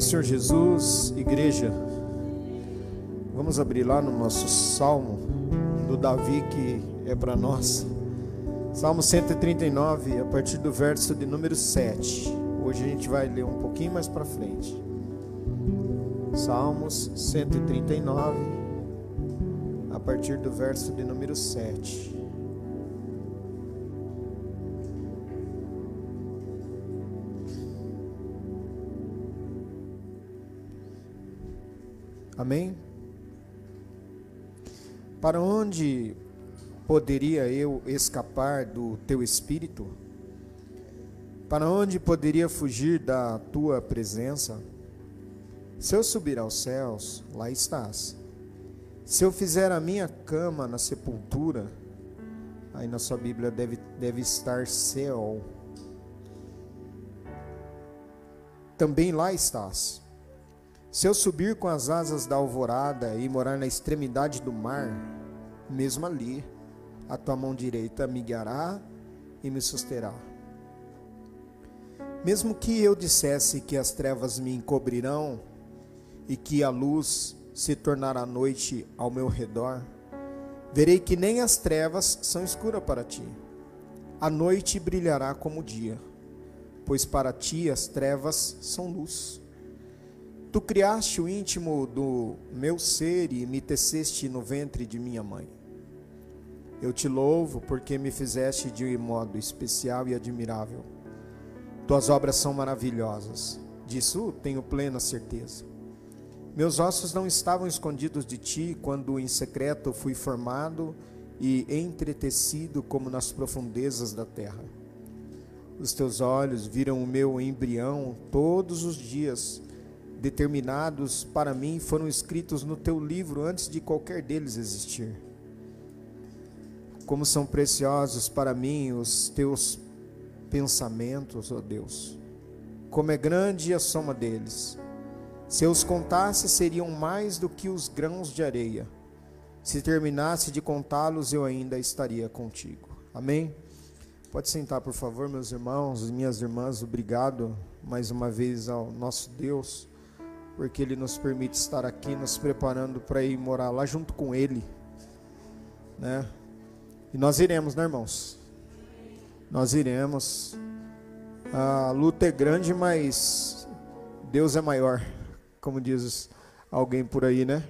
Senhor Jesus, igreja. Vamos abrir lá no nosso salmo do Davi que é para nós. Salmo 139, a partir do verso de número 7. Hoje a gente vai ler um pouquinho mais para frente. Salmos 139, a partir do verso de número 7. Amém? Para onde poderia eu escapar do teu espírito? Para onde poderia fugir da tua presença? Se eu subir aos céus, lá estás. Se eu fizer a minha cama na sepultura, aí na sua Bíblia deve, deve estar céu. Também lá estás. Se eu subir com as asas da alvorada e morar na extremidade do mar, mesmo ali, a tua mão direita me guiará e me susterá. Mesmo que eu dissesse que as trevas me encobrirão e que a luz se tornará noite ao meu redor, verei que nem as trevas são escuras para ti. A noite brilhará como o dia, pois para ti as trevas são luz. Tu criaste o íntimo do meu ser e me teceste no ventre de minha mãe. Eu te louvo porque me fizeste de um modo especial e admirável. Tuas obras são maravilhosas, disso tenho plena certeza. Meus ossos não estavam escondidos de ti quando em secreto fui formado e entretecido como nas profundezas da terra. Os teus olhos viram o meu embrião todos os dias determinados para mim foram escritos no teu livro antes de qualquer deles existir. Como são preciosos para mim os teus pensamentos, ó oh Deus. Como é grande a soma deles. Se eu os contasse, seriam mais do que os grãos de areia. Se terminasse de contá-los, eu ainda estaria contigo. Amém? Pode sentar, por favor, meus irmãos e minhas irmãs. Obrigado mais uma vez ao nosso Deus porque Ele nos permite estar aqui, nos preparando para ir morar lá junto com Ele, né? E nós iremos, né, irmãos? Nós iremos. A luta é grande, mas Deus é maior, como diz alguém por aí, né?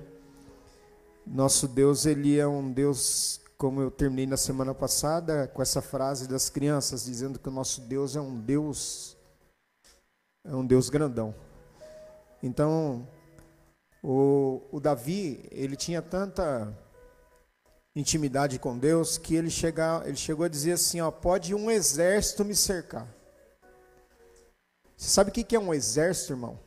Nosso Deus, ele é um Deus, como eu terminei na semana passada com essa frase das crianças dizendo que o nosso Deus é um Deus é um Deus grandão. Então, o, o Davi, ele tinha tanta intimidade com Deus que ele, chega, ele chegou a dizer assim: ó, pode um exército me cercar. Você sabe o que é um exército, irmão?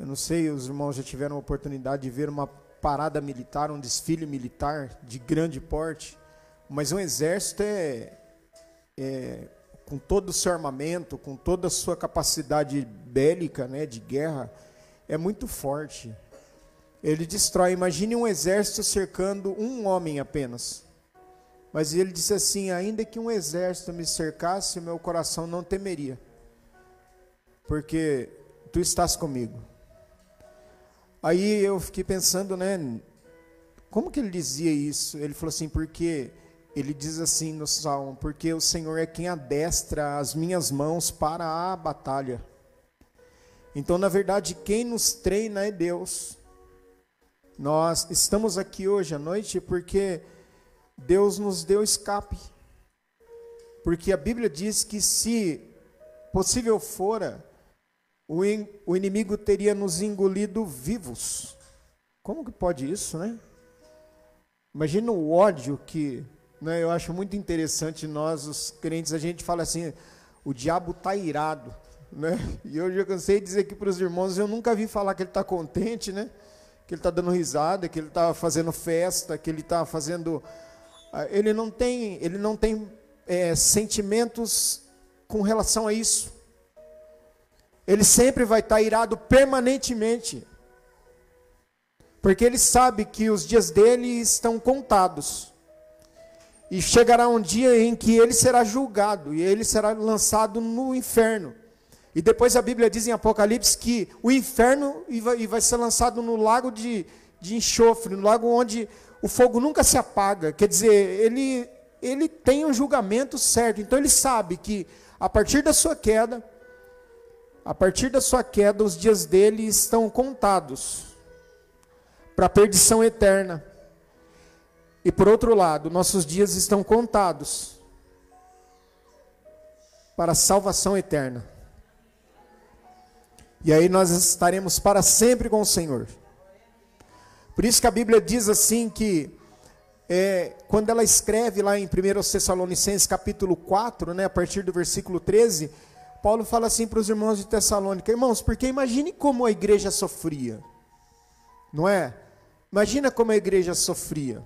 Eu não sei, os irmãos já tiveram a oportunidade de ver uma parada militar, um desfile militar de grande porte, mas um exército é, é com todo o seu armamento, com toda a sua capacidade bélica, né, de guerra, é muito forte. Ele destrói. Imagine um exército cercando um homem apenas. Mas ele disse assim: ainda que um exército me cercasse, meu coração não temeria, porque tu estás comigo. Aí eu fiquei pensando, né? Como que ele dizia isso? Ele falou assim: porque ele diz assim no salmo: porque o Senhor é quem adestra as minhas mãos para a batalha. Então, na verdade, quem nos treina é Deus. Nós estamos aqui hoje à noite porque Deus nos deu escape. Porque a Bíblia diz que se possível fora, o, in, o inimigo teria nos engolido vivos. Como que pode isso, né? Imagina o ódio que, né, eu acho muito interessante nós os crentes, a gente fala assim, o diabo está irado. Né? E eu já cansei de dizer aqui para os irmãos, eu nunca vi falar que ele está contente, né? que ele está dando risada, que ele está fazendo festa, que ele está fazendo. Ah, ele não tem, ele não tem é, sentimentos com relação a isso. Ele sempre vai estar tá irado permanentemente. Porque ele sabe que os dias dele estão contados. E chegará um dia em que ele será julgado e ele será lançado no inferno. E depois a Bíblia diz em Apocalipse que o inferno vai, vai ser lançado no lago de, de enxofre, no lago onde o fogo nunca se apaga. Quer dizer, ele, ele tem um julgamento certo. Então ele sabe que a partir da sua queda, a partir da sua queda, os dias dele estão contados para a perdição eterna. E por outro lado, nossos dias estão contados para a salvação eterna. E aí nós estaremos para sempre com o Senhor. Por isso que a Bíblia diz assim que é, quando ela escreve lá em 1 Tessalonicenses capítulo 4, né, a partir do versículo 13, Paulo fala assim para os irmãos de Tessalônica, irmãos, porque imagine como a igreja sofria, não é? Imagina como a igreja sofria.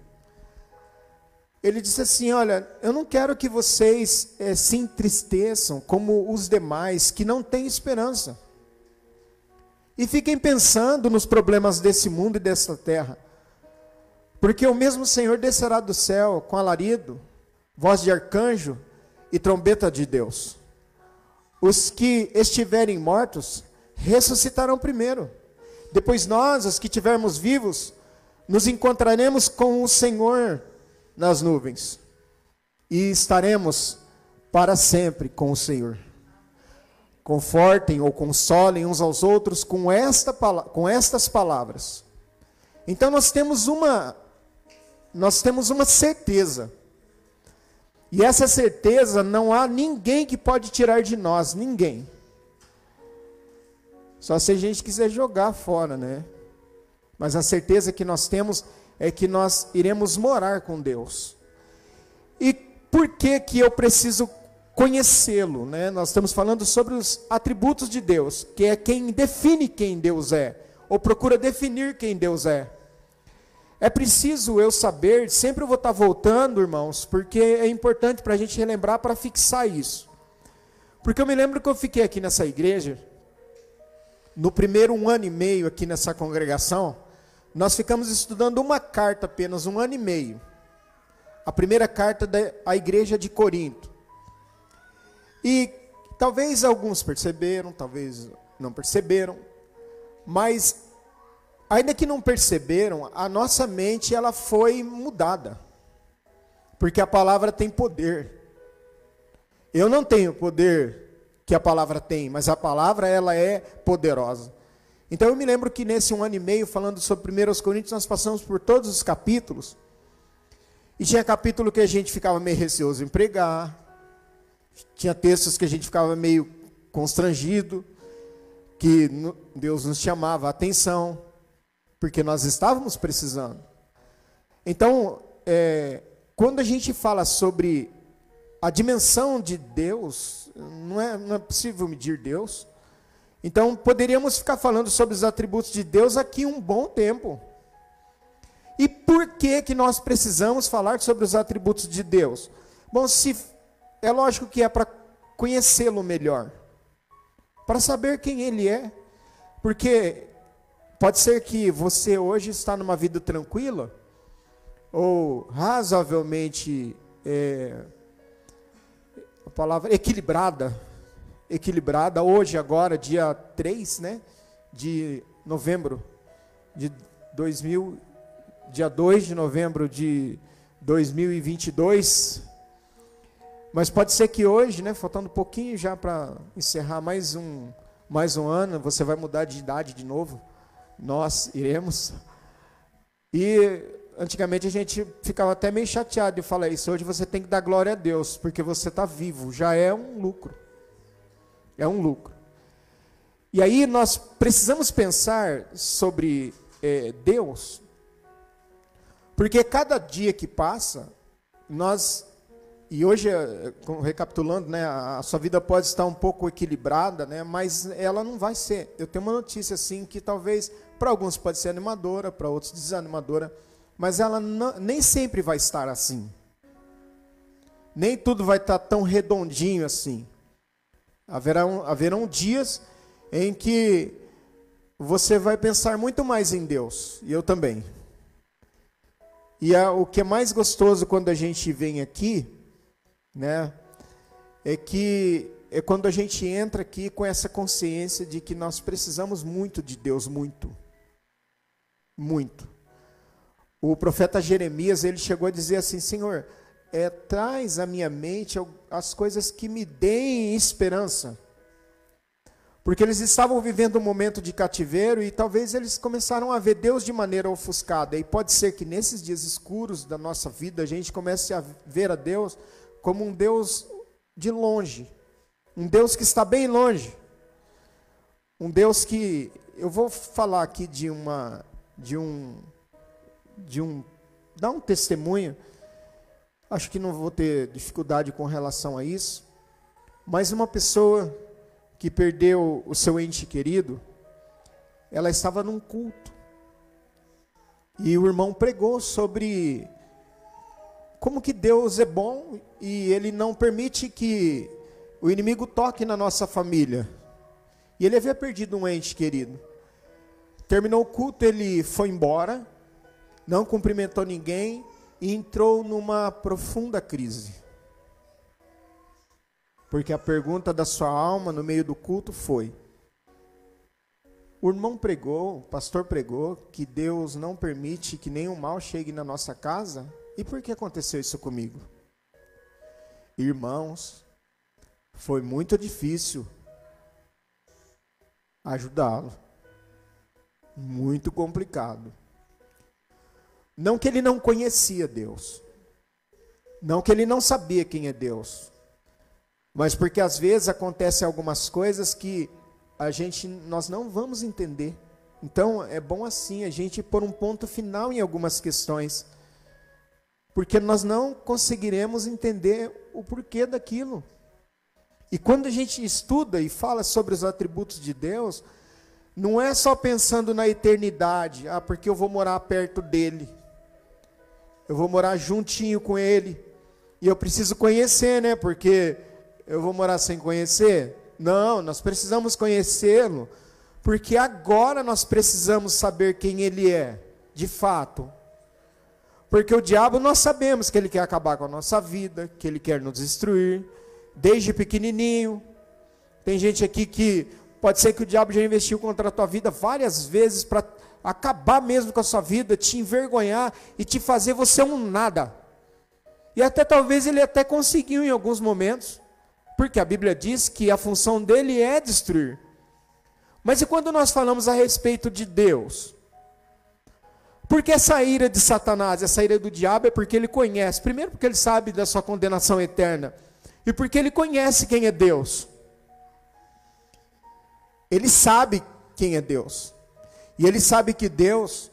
Ele disse assim: Olha, eu não quero que vocês é, se entristeçam como os demais que não têm esperança. E fiquem pensando nos problemas desse mundo e dessa terra. Porque o mesmo Senhor descerá do céu com alarido, voz de arcanjo e trombeta de Deus. Os que estiverem mortos ressuscitarão primeiro. Depois nós, os que estivermos vivos, nos encontraremos com o Senhor nas nuvens e estaremos para sempre com o Senhor confortem ou consolem uns aos outros com, esta, com estas palavras. Então nós temos uma nós temos uma certeza. E essa certeza não há ninguém que pode tirar de nós, ninguém. Só se a gente quiser jogar fora, né? Mas a certeza que nós temos é que nós iremos morar com Deus. E por que que eu preciso conhecê-lo, né? Nós estamos falando sobre os atributos de Deus, que é quem define quem Deus é, ou procura definir quem Deus é. É preciso eu saber, sempre eu vou estar voltando, irmãos, porque é importante para a gente relembrar, para fixar isso. Porque eu me lembro que eu fiquei aqui nessa igreja, no primeiro um ano e meio aqui nessa congregação, nós ficamos estudando uma carta apenas, um ano e meio. A primeira carta da igreja de Corinto. E talvez alguns perceberam, talvez não perceberam, mas ainda que não perceberam, a nossa mente ela foi mudada. Porque a palavra tem poder. Eu não tenho poder que a palavra tem, mas a palavra ela é poderosa. Então eu me lembro que nesse um ano e meio, falando sobre 1 Coríntios, nós passamos por todos os capítulos. E tinha capítulo que a gente ficava meio receoso em pregar, tinha textos que a gente ficava meio constrangido, que Deus nos chamava a atenção, porque nós estávamos precisando. Então, é, quando a gente fala sobre a dimensão de Deus, não é, não é possível medir Deus. Então, poderíamos ficar falando sobre os atributos de Deus aqui um bom tempo. E por que que nós precisamos falar sobre os atributos de Deus? Bom, se é lógico que é para conhecê-lo melhor, para saber quem ele é, porque pode ser que você hoje está numa vida tranquila, ou razoavelmente, é, a palavra equilibrada, equilibrada, hoje, agora, dia 3 né, de novembro de 2000, dia 2 de novembro de 2022, mas pode ser que hoje, né, faltando um pouquinho já para encerrar mais um, mais um ano, você vai mudar de idade de novo. Nós iremos. E antigamente a gente ficava até meio chateado de falar isso. Hoje você tem que dar glória a Deus, porque você está vivo. Já é um lucro. É um lucro. E aí nós precisamos pensar sobre é, Deus, porque cada dia que passa, nós e hoje, eh, recapitulando, né, a sua vida pode estar um pouco equilibrada, né, mas ela não vai ser. Eu tenho uma notícia assim que talvez para alguns pode ser animadora, para outros desanimadora, mas ela não, nem sempre vai estar assim. Nem tudo vai estar tão redondinho assim. Haverão, haverão dias em que você vai pensar muito mais em Deus, e eu também. E a, o que é mais gostoso quando a gente vem aqui né? É que é quando a gente entra aqui com essa consciência de que nós precisamos muito de Deus, muito. Muito. O profeta Jeremias, ele chegou a dizer assim: Senhor, é, traz à minha mente as coisas que me deem esperança. Porque eles estavam vivendo um momento de cativeiro e talvez eles começaram a ver Deus de maneira ofuscada. E pode ser que nesses dias escuros da nossa vida a gente comece a ver a Deus como um Deus de longe, um Deus que está bem longe, um Deus que eu vou falar aqui de uma de um de um dar um testemunho. Acho que não vou ter dificuldade com relação a isso, mas uma pessoa que perdeu o seu ente querido, ela estava num culto. E o irmão pregou sobre como que Deus é bom e ele não permite que o inimigo toque na nossa família. E ele havia perdido um ente querido. Terminou o culto, ele foi embora, não cumprimentou ninguém e entrou numa profunda crise. Porque a pergunta da sua alma no meio do culto foi: o irmão pregou, o pastor pregou, que Deus não permite que nenhum mal chegue na nossa casa? E por que aconteceu isso comigo? Irmãos, foi muito difícil ajudá-lo. Muito complicado. Não que ele não conhecia Deus. Não que ele não sabia quem é Deus mas porque às vezes acontecem algumas coisas que a gente nós não vamos entender. Então é bom assim a gente pôr um ponto final em algumas questões, porque nós não conseguiremos entender o porquê daquilo. E quando a gente estuda e fala sobre os atributos de Deus, não é só pensando na eternidade, ah, porque eu vou morar perto dele, eu vou morar juntinho com ele, e eu preciso conhecer, né? Porque eu vou morar sem conhecer? Não, nós precisamos conhecê-lo, porque agora nós precisamos saber quem ele é, de fato. Porque o diabo nós sabemos que ele quer acabar com a nossa vida, que ele quer nos destruir, desde pequenininho. Tem gente aqui que pode ser que o diabo já investiu contra a tua vida várias vezes para acabar mesmo com a sua vida, te envergonhar e te fazer você um nada. E até talvez ele até conseguiu em alguns momentos. Porque a Bíblia diz que a função dele é destruir. Mas e quando nós falamos a respeito de Deus? Porque essa ira de Satanás, essa ira do diabo é porque ele conhece. Primeiro, porque ele sabe da sua condenação eterna. E porque ele conhece quem é Deus. Ele sabe quem é Deus. E ele sabe que Deus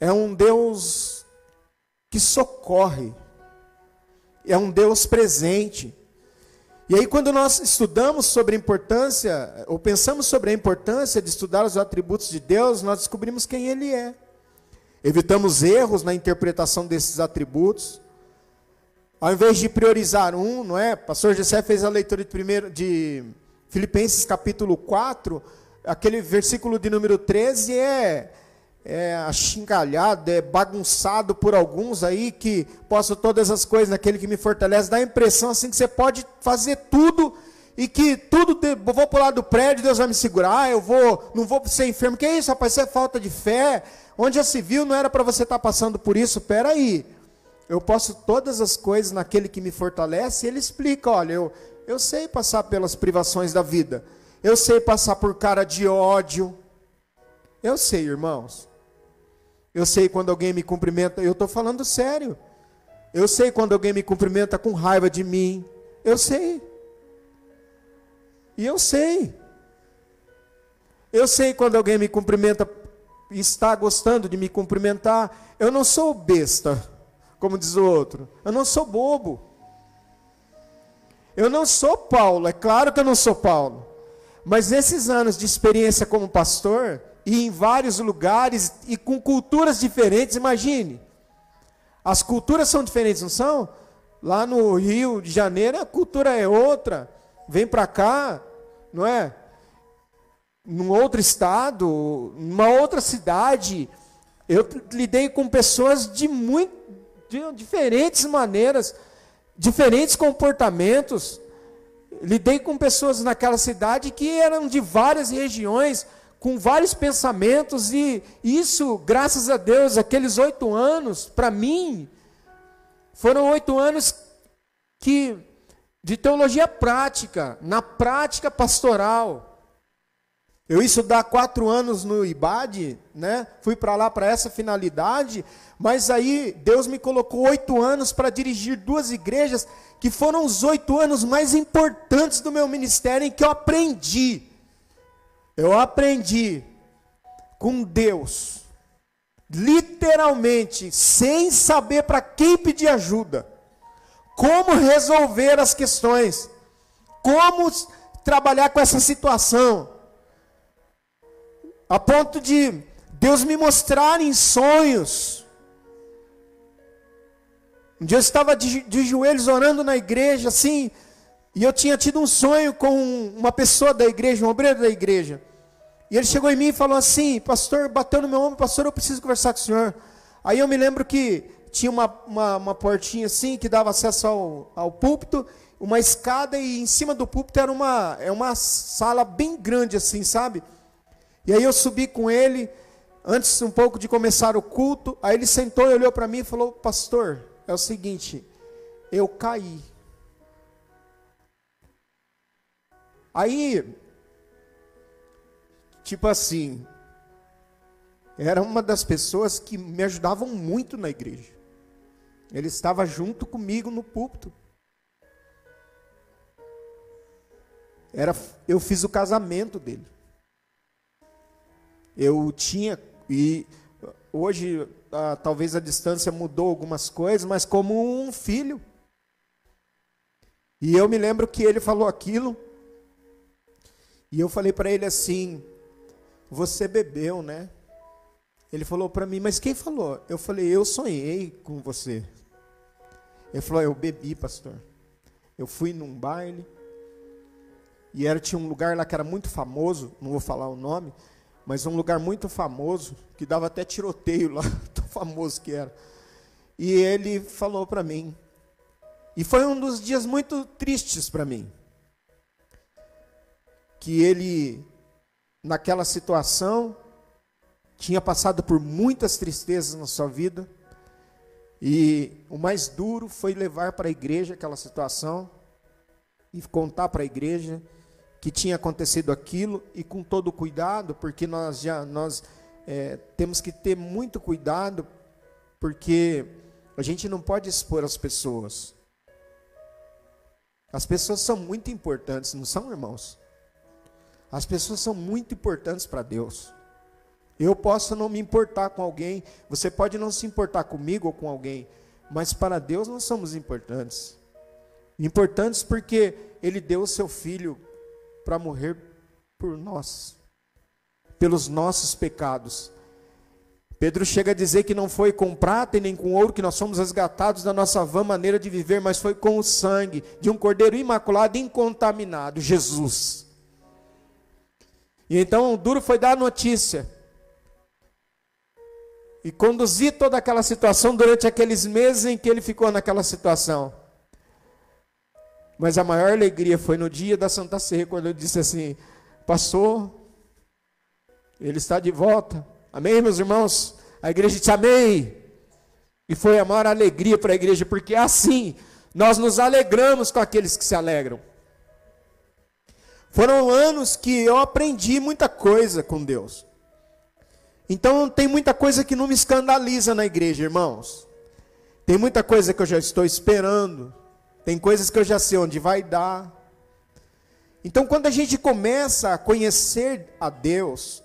é um Deus que socorre. É um Deus presente. E aí, quando nós estudamos sobre a importância, ou pensamos sobre a importância de estudar os atributos de Deus, nós descobrimos quem Ele é. Evitamos erros na interpretação desses atributos. Ao invés de priorizar um, não é? Pastor José fez a leitura de, primeiro, de Filipenses capítulo 4, aquele versículo de número 13 é é achincalhado, é bagunçado por alguns aí que posso todas as coisas naquele que me fortalece, dá a impressão assim que você pode fazer tudo e que tudo, vou pular do prédio, Deus vai me segurar, eu vou, não vou ser enfermo. Que isso, rapaz? Isso é falta de fé. Onde já se viu, não era para você estar tá passando por isso. Pera aí. Eu posso todas as coisas naquele que me fortalece, e ele explica, olha, eu, eu sei passar pelas privações da vida. Eu sei passar por cara de ódio. Eu sei, irmãos. Eu sei quando alguém me cumprimenta, eu estou falando sério. Eu sei quando alguém me cumprimenta com raiva de mim. Eu sei. E eu sei. Eu sei quando alguém me cumprimenta e está gostando de me cumprimentar. Eu não sou besta, como diz o outro. Eu não sou bobo. Eu não sou Paulo, é claro que eu não sou Paulo. Mas nesses anos de experiência como pastor, e em vários lugares e com culturas diferentes, imagine. As culturas são diferentes, não são? Lá no Rio de Janeiro a cultura é outra. Vem para cá, não é? Num outro estado, numa outra cidade. Eu lidei com pessoas de muito de diferentes maneiras, diferentes comportamentos. Lidei com pessoas naquela cidade que eram de várias regiões, com vários pensamentos, e isso, graças a Deus, aqueles oito anos, para mim, foram oito anos que de teologia prática, na prática pastoral. Eu dá quatro anos no IBAD, né? Fui para lá para essa finalidade, mas aí Deus me colocou oito anos para dirigir duas igrejas que foram os oito anos mais importantes do meu ministério em que eu aprendi. Eu aprendi com Deus, literalmente, sem saber para quem pedir ajuda, como resolver as questões, como trabalhar com essa situação a ponto de Deus me mostrar em sonhos. Um dia eu estava de, de joelhos orando na igreja, assim, e eu tinha tido um sonho com uma pessoa da igreja, um obreiro da igreja. E ele chegou em mim e falou assim: Pastor, bateu no meu ombro, pastor, eu preciso conversar com o senhor. Aí eu me lembro que tinha uma, uma, uma portinha assim que dava acesso ao, ao púlpito, uma escada, e em cima do púlpito era uma, é uma sala bem grande assim, sabe? E aí eu subi com ele, antes um pouco de começar o culto. Aí ele sentou e olhou para mim e falou: Pastor, é o seguinte, eu caí. Aí, tipo assim, era uma das pessoas que me ajudavam muito na igreja. Ele estava junto comigo no púlpito. Era, eu fiz o casamento dele. Eu tinha, e hoje ah, talvez a distância mudou algumas coisas, mas como um filho. E eu me lembro que ele falou aquilo, e eu falei para ele assim: Você bebeu, né? Ele falou para mim, mas quem falou? Eu falei: Eu sonhei com você. Ele falou: Eu bebi, pastor. Eu fui num baile, e era, tinha um lugar lá que era muito famoso, não vou falar o nome, mas um lugar muito famoso, que dava até tiroteio lá, tão famoso que era. E ele falou para mim, e foi um dos dias muito tristes para mim, que ele, naquela situação, tinha passado por muitas tristezas na sua vida, e o mais duro foi levar para a igreja aquela situação, e contar para a igreja que tinha acontecido aquilo e com todo cuidado, porque nós já nós é, temos que ter muito cuidado, porque a gente não pode expor as pessoas. As pessoas são muito importantes, não são, irmãos? As pessoas são muito importantes para Deus. Eu posso não me importar com alguém, você pode não se importar comigo ou com alguém, mas para Deus nós somos importantes. Importantes porque Ele deu o seu Filho para morrer por nós, pelos nossos pecados. Pedro chega a dizer que não foi com prata e nem com ouro que nós somos resgatados da nossa vã maneira de viver, mas foi com o sangue de um cordeiro imaculado incontaminado, Jesus. E então o duro foi dar a notícia e conduzir toda aquela situação durante aqueles meses em que ele ficou naquela situação. Mas a maior alegria foi no dia da Santa Ceia, quando eu disse assim: Passou, ele está de volta. Amém, meus irmãos? A igreja te amei. E foi a maior alegria para a igreja, porque assim nós nos alegramos com aqueles que se alegram. Foram anos que eu aprendi muita coisa com Deus. Então tem muita coisa que não me escandaliza na igreja, irmãos. Tem muita coisa que eu já estou esperando. Tem coisas que eu já sei onde vai dar. Então, quando a gente começa a conhecer a Deus,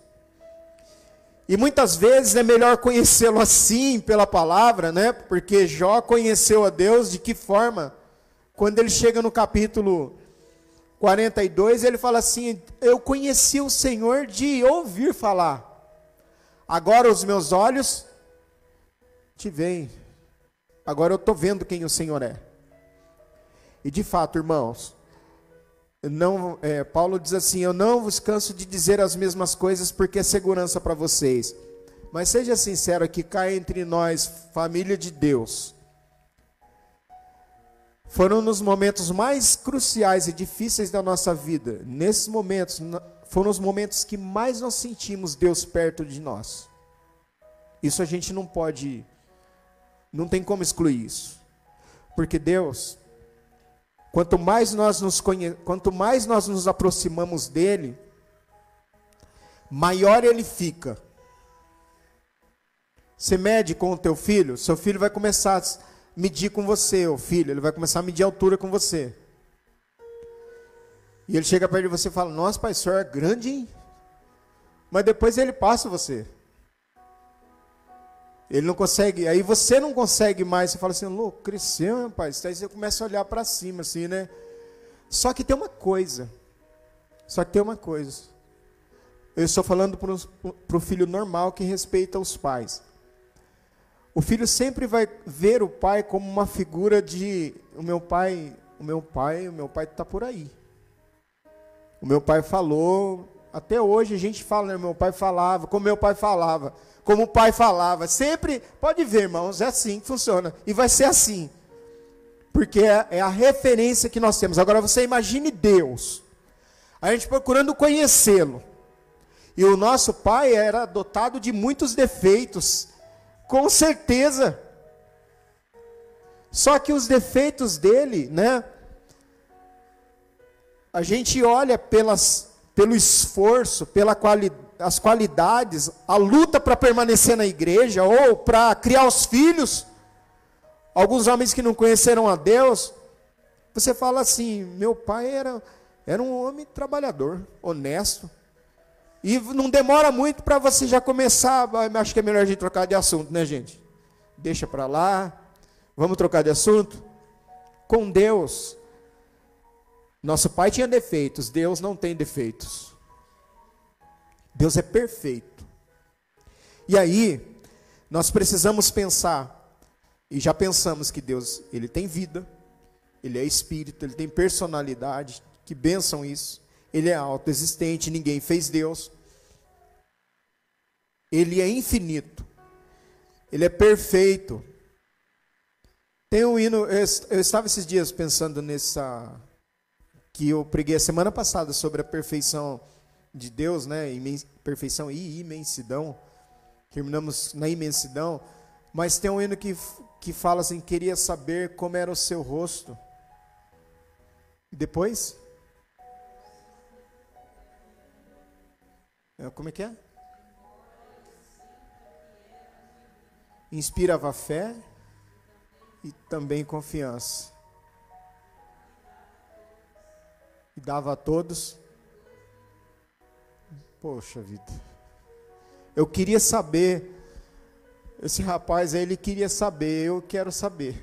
e muitas vezes é melhor conhecê-lo assim, pela palavra, né? Porque Jó conheceu a Deus de que forma? Quando ele chega no capítulo 42, ele fala assim: Eu conheci o Senhor de ouvir falar, agora os meus olhos te veem, agora eu estou vendo quem o Senhor é. E de fato, irmãos, não, é, Paulo diz assim: Eu não vos canso de dizer as mesmas coisas porque é segurança para vocês. Mas seja sincero aqui, cá entre nós, família de Deus. foram nos momentos mais cruciais e difíceis da nossa vida. Nesses momentos, foram os momentos que mais nós sentimos Deus perto de nós. Isso a gente não pode, não tem como excluir isso. Porque Deus, quanto mais nós nos conhe... quanto mais nós nos aproximamos dele, maior ele fica. Você mede com o teu filho, seu filho vai começar a medir com você, o filho, ele vai começar a medir a altura com você. E ele chega perto de você e fala: Nossa, pai, o senhor é grande, hein? Mas depois ele passa você. Ele não consegue, aí você não consegue mais, você fala assim, louco, cresceu, meu pai. Aí você começa a olhar para cima, assim, né? Só que tem uma coisa. Só que tem uma coisa. Eu estou falando para o filho normal que respeita os pais. O filho sempre vai ver o pai como uma figura de o meu pai, o meu pai, o meu pai está por aí. O meu pai falou, até hoje a gente fala, né? Meu pai falava, como meu pai falava como o pai falava. Sempre, pode ver, irmãos, é assim que funciona. E vai ser assim. Porque é, é a referência que nós temos. Agora você imagine Deus. A gente procurando conhecê-lo. E o nosso pai era dotado de muitos defeitos. Com certeza. Só que os defeitos dele, né? A gente olha pelas, pelo esforço, pela qualidade as qualidades, a luta para permanecer na igreja ou para criar os filhos. Alguns homens que não conheceram a Deus, você fala assim: meu pai era, era um homem trabalhador, honesto. E não demora muito para você já começar. Acho que é melhor a gente trocar de assunto, né, gente? Deixa para lá. Vamos trocar de assunto? Com Deus. Nosso pai tinha defeitos, Deus não tem defeitos. Deus é perfeito. E aí, nós precisamos pensar, e já pensamos que Deus, ele tem vida, ele é espírito, ele tem personalidade, que bênção isso. Ele é autoexistente, ninguém fez Deus. Ele é infinito. Ele é perfeito. Tem um hino, eu estava esses dias pensando nessa que eu preguei a semana passada sobre a perfeição de Deus, né? Perfeição e imensidão. Terminamos na imensidão. Mas tem um hino que, que fala assim: queria saber como era o seu rosto. E depois? É, como é que é? Inspirava fé e também confiança. E dava a todos Poxa vida. Eu queria saber. Esse rapaz ele queria saber. Eu quero saber.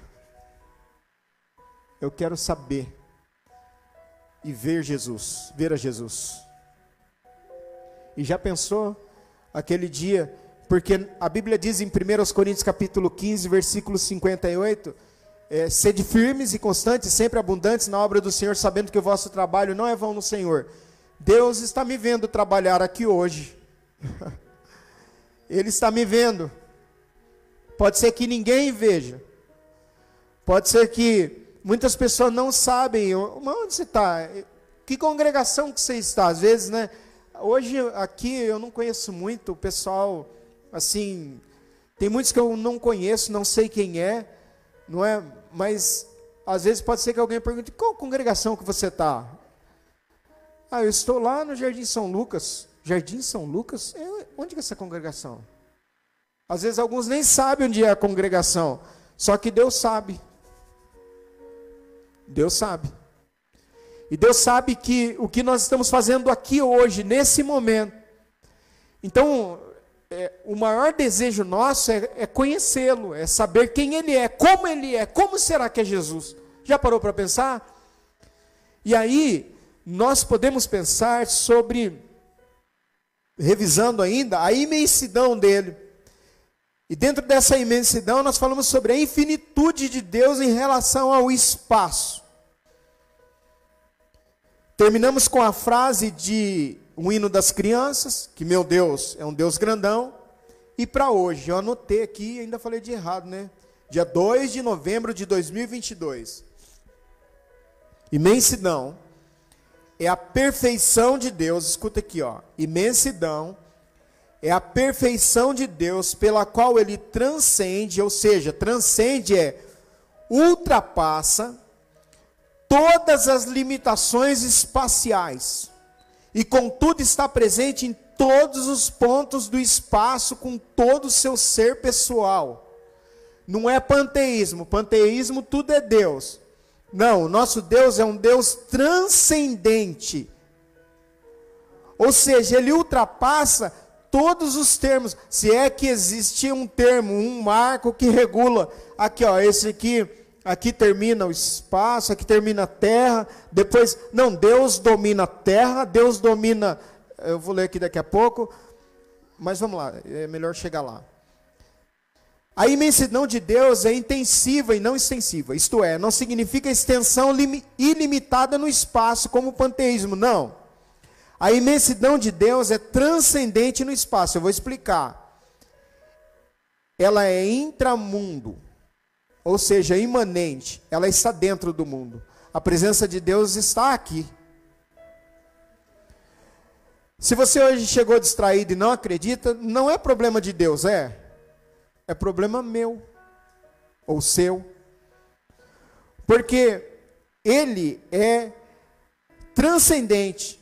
Eu quero saber. E ver Jesus. Ver a Jesus. E já pensou aquele dia? Porque a Bíblia diz em 1 Coríntios capítulo 15, versículo 58. É, sede firmes e constantes, sempre abundantes na obra do Senhor, sabendo que o vosso trabalho não é vão no Senhor. Deus está me vendo trabalhar aqui hoje. Ele está me vendo. Pode ser que ninguém veja. Pode ser que muitas pessoas não sabem onde você está. Que congregação que você está? Às vezes, né? Hoje aqui eu não conheço muito o pessoal, assim, tem muitos que eu não conheço, não sei quem é, não é? Mas às vezes pode ser que alguém pergunte: qual congregação que você está? Ah, eu estou lá no Jardim São Lucas. Jardim São Lucas? É, onde é essa congregação? Às vezes alguns nem sabem onde é a congregação. Só que Deus sabe. Deus sabe. E Deus sabe que o que nós estamos fazendo aqui hoje, nesse momento. Então, é, o maior desejo nosso é, é conhecê-lo, é saber quem ele é, como ele é, como será que é Jesus. Já parou para pensar? E aí, nós podemos pensar sobre, revisando ainda, a imensidão dele. E dentro dessa imensidão, nós falamos sobre a infinitude de Deus em relação ao espaço. Terminamos com a frase de um hino das crianças, que meu Deus é um Deus grandão. E para hoje, eu anotei aqui, ainda falei de errado, né? Dia 2 de novembro de 2022. Imensidão é a perfeição de Deus. Escuta aqui, ó. Imensidão é a perfeição de Deus pela qual ele transcende, ou seja, transcende é ultrapassa todas as limitações espaciais. E contudo está presente em todos os pontos do espaço com todo o seu ser pessoal. Não é panteísmo, panteísmo tudo é Deus. Não, o nosso Deus é um Deus transcendente. Ou seja, ele ultrapassa todos os termos. Se é que existe um termo, um marco que regula. Aqui, ó, esse aqui, aqui termina o espaço, aqui termina a terra. Depois, não, Deus domina a terra, Deus domina. Eu vou ler aqui daqui a pouco. Mas vamos lá, é melhor chegar lá. A imensidão de Deus é intensiva e não extensiva. Isto é, não significa extensão ilimitada no espaço, como o panteísmo. Não. A imensidão de Deus é transcendente no espaço. Eu vou explicar. Ela é intramundo, ou seja, imanente. Ela está dentro do mundo. A presença de Deus está aqui. Se você hoje chegou distraído e não acredita, não é problema de Deus, é? É problema meu ou seu. Porque ele é transcendente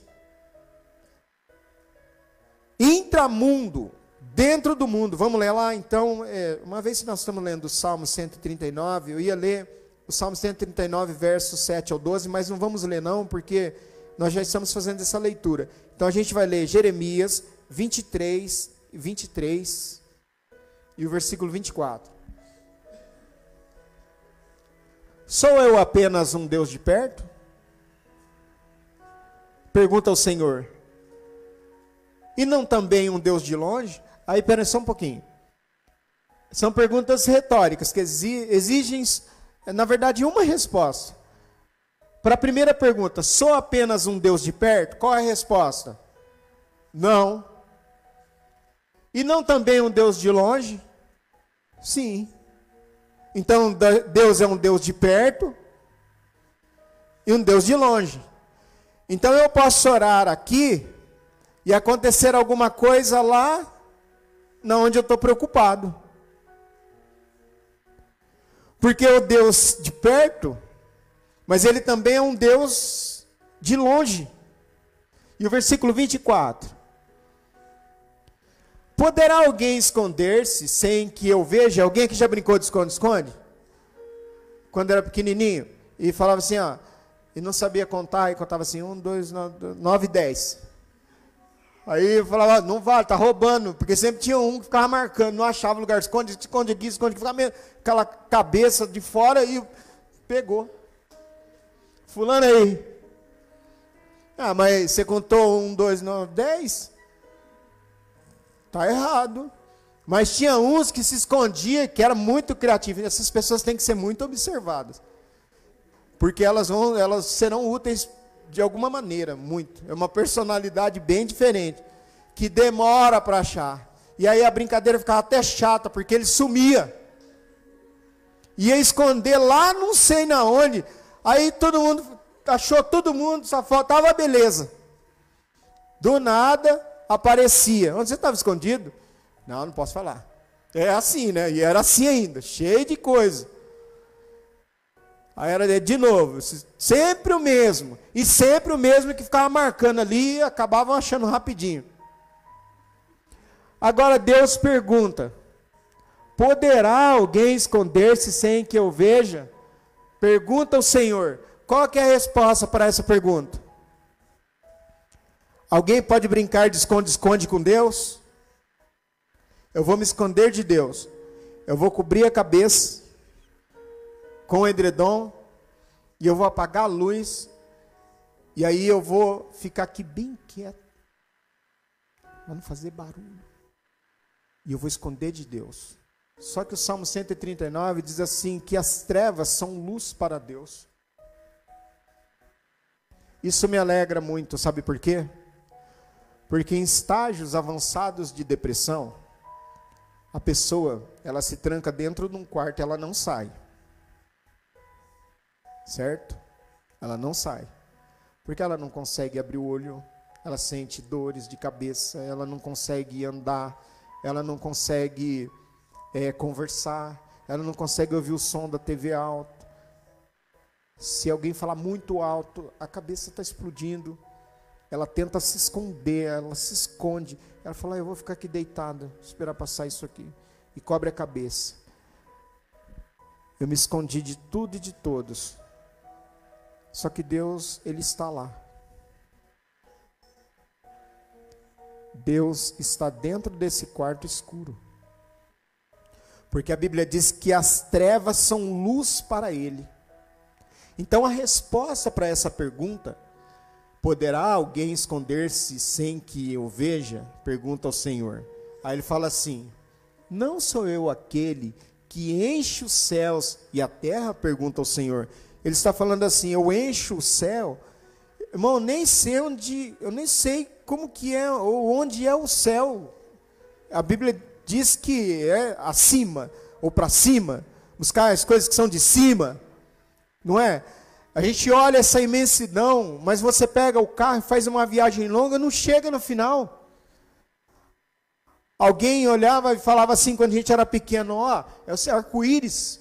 intramundo, dentro do mundo. Vamos ler lá, então, é, uma vez que nós estamos lendo o Salmo 139, eu ia ler o Salmo 139, versos 7 ao 12, mas não vamos ler não, porque nós já estamos fazendo essa leitura. Então a gente vai ler Jeremias 23, 23 e o versículo 24. Sou eu apenas um Deus de perto? Pergunta ao Senhor e não também um Deus de longe? Aí, pera só um pouquinho. São perguntas retóricas que exigem, na verdade, uma resposta. Para a primeira pergunta, sou apenas um Deus de perto? Qual é a resposta? Não. E não também um Deus de longe? Sim. Então, Deus é um Deus de perto e um Deus de longe. Então, eu posso orar aqui e acontecer alguma coisa lá na onde eu estou preocupado. Porque o Deus de perto, mas ele também é um Deus de longe. E o versículo 24: Poderá alguém esconder-se sem que eu veja? Alguém que já brincou de esconde-esconde? Quando era pequenininho e falava assim, ó, e não sabia contar, e contava assim: um, dois, nove, dez. Aí eu falava, ah, não vale, tá roubando, porque sempre tinha um que ficava marcando, não achava lugar, esconde, esconde aqui, esconde aqui, ficava aquela cabeça de fora e pegou. Fulano aí. Ah, mas você contou um, dois, nove, dez? Tá errado. Mas tinha uns que se escondia, que era muito criativo. Essas pessoas têm que ser muito observadas. Porque elas vão, elas serão úteis de alguma maneira, muito. É uma personalidade bem diferente, que demora para achar. E aí a brincadeira ficava até chata, porque ele sumia. Ia esconder lá não sei na onde. Aí todo mundo achou todo mundo, só faltava beleza. Do nada aparecia. Onde você estava escondido? Não, não posso falar. É assim, né? E era assim ainda, cheio de coisa. Aí era de novo, sempre o mesmo. E sempre o mesmo que ficava marcando ali e acabavam achando rapidinho. Agora Deus pergunta: Poderá alguém esconder-se sem que eu veja? Pergunta o Senhor. Qual é a resposta para essa pergunta? Alguém pode brincar de esconde-esconde com Deus? Eu vou me esconder de Deus. Eu vou cobrir a cabeça com o edredom, e eu vou apagar a luz, e aí eu vou ficar aqui bem quieto, para não fazer barulho. E eu vou esconder de Deus. Só que o Salmo 139 diz assim: que as trevas são luz para Deus. Isso me alegra muito, sabe por quê? Porque em estágios avançados de depressão, a pessoa, ela se tranca dentro de um quarto, ela não sai certo? ela não sai. Porque ela não consegue abrir o olho, ela sente dores de cabeça, ela não consegue andar, ela não consegue é, conversar, ela não consegue ouvir o som da TV alto. Se alguém falar muito alto, a cabeça está explodindo. Ela tenta se esconder, ela se esconde. Ela fala: ah, Eu vou ficar aqui deitada, esperar passar isso aqui. E cobre a cabeça. Eu me escondi de tudo e de todos. Só que Deus, Ele está lá. Deus está dentro desse quarto escuro. Porque a Bíblia diz que as trevas são luz para Ele. Então a resposta para essa pergunta, poderá alguém esconder-se sem que eu veja? Pergunta ao Senhor. Aí ele fala assim: Não sou eu aquele que enche os céus e a terra? Pergunta ao Senhor. Ele está falando assim: Eu encho o céu. Irmão, nem sei onde, eu nem sei como que é ou onde é o céu. A Bíblia diz que é acima ou para cima, buscar as coisas que são de cima não é? A gente olha essa imensidão, mas você pega o carro e faz uma viagem longa, não chega no final. Alguém olhava e falava assim quando a gente era pequeno, ó, é o arco-íris.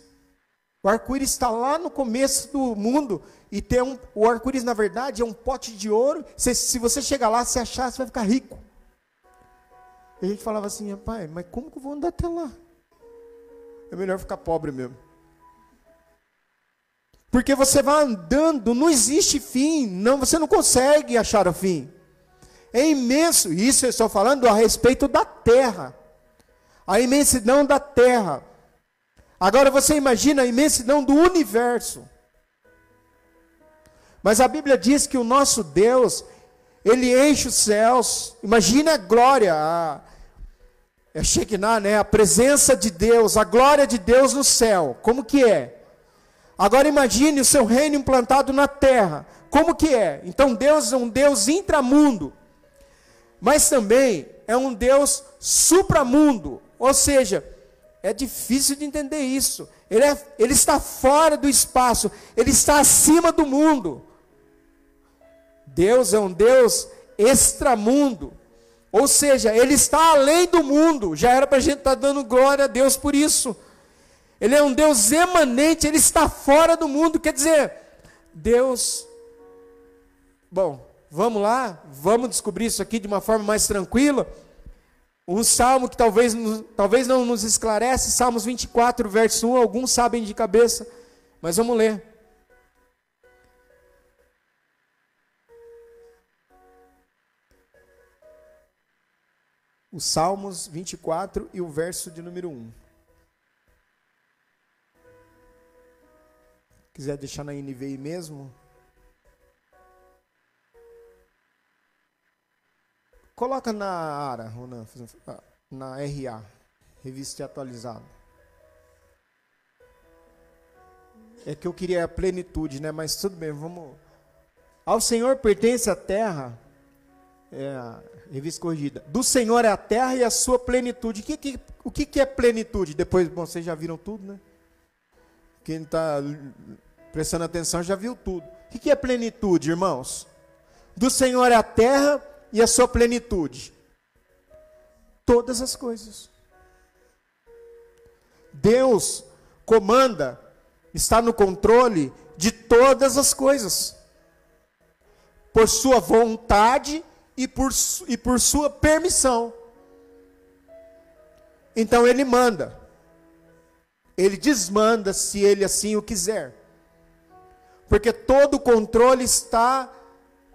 O arco-íris está lá no começo do mundo e tem um, o arco-íris na verdade é um pote de ouro. Se, se você chegar lá, se achar, você vai ficar rico. E a gente falava assim, pai, mas como que eu vou andar até lá? É melhor ficar pobre mesmo. Porque você vai andando, não existe fim, não, você não consegue achar o fim. É imenso, isso eu estou falando a respeito da terra. A imensidão da terra. Agora você imagina a imensidão do universo. Mas a Bíblia diz que o nosso Deus, ele enche os céus. Imagina a glória, a, é Shekinah, né? A presença de Deus, a glória de Deus no céu. Como que é? Agora imagine o seu reino implantado na terra. Como que é? Então Deus é um Deus intramundo, mas também é um Deus supramundo. Ou seja, é difícil de entender isso. Ele, é, ele está fora do espaço, ele está acima do mundo. Deus é um Deus extramundo. Ou seja, ele está além do mundo. Já era para a gente estar tá dando glória a Deus por isso. Ele é um Deus emanente, ele está fora do mundo. Quer dizer, Deus. Bom, vamos lá, vamos descobrir isso aqui de uma forma mais tranquila. Um salmo que talvez, talvez não nos esclarece, Salmos 24, verso 1, alguns sabem de cabeça, mas vamos ler. Os Salmos 24 e o verso de número 1. Quiser deixar na NVI mesmo. Coloca na ARA, Ronan, na RA, revista atualizada. É que eu queria a plenitude, né? Mas tudo bem, vamos. Ao Senhor pertence a terra, é revista corrigida. Do Senhor é a terra e a sua plenitude. O que, que, o que, que é plenitude? Depois, bom, vocês já viram tudo, né? Quem está prestando atenção, já viu tudo. O que é plenitude, irmãos? Do Senhor é a terra e a sua plenitude. Todas as coisas. Deus comanda, está no controle de todas as coisas. Por sua vontade e por, e por sua permissão. Então ele manda. Ele desmanda se ele assim o quiser porque todo o controle está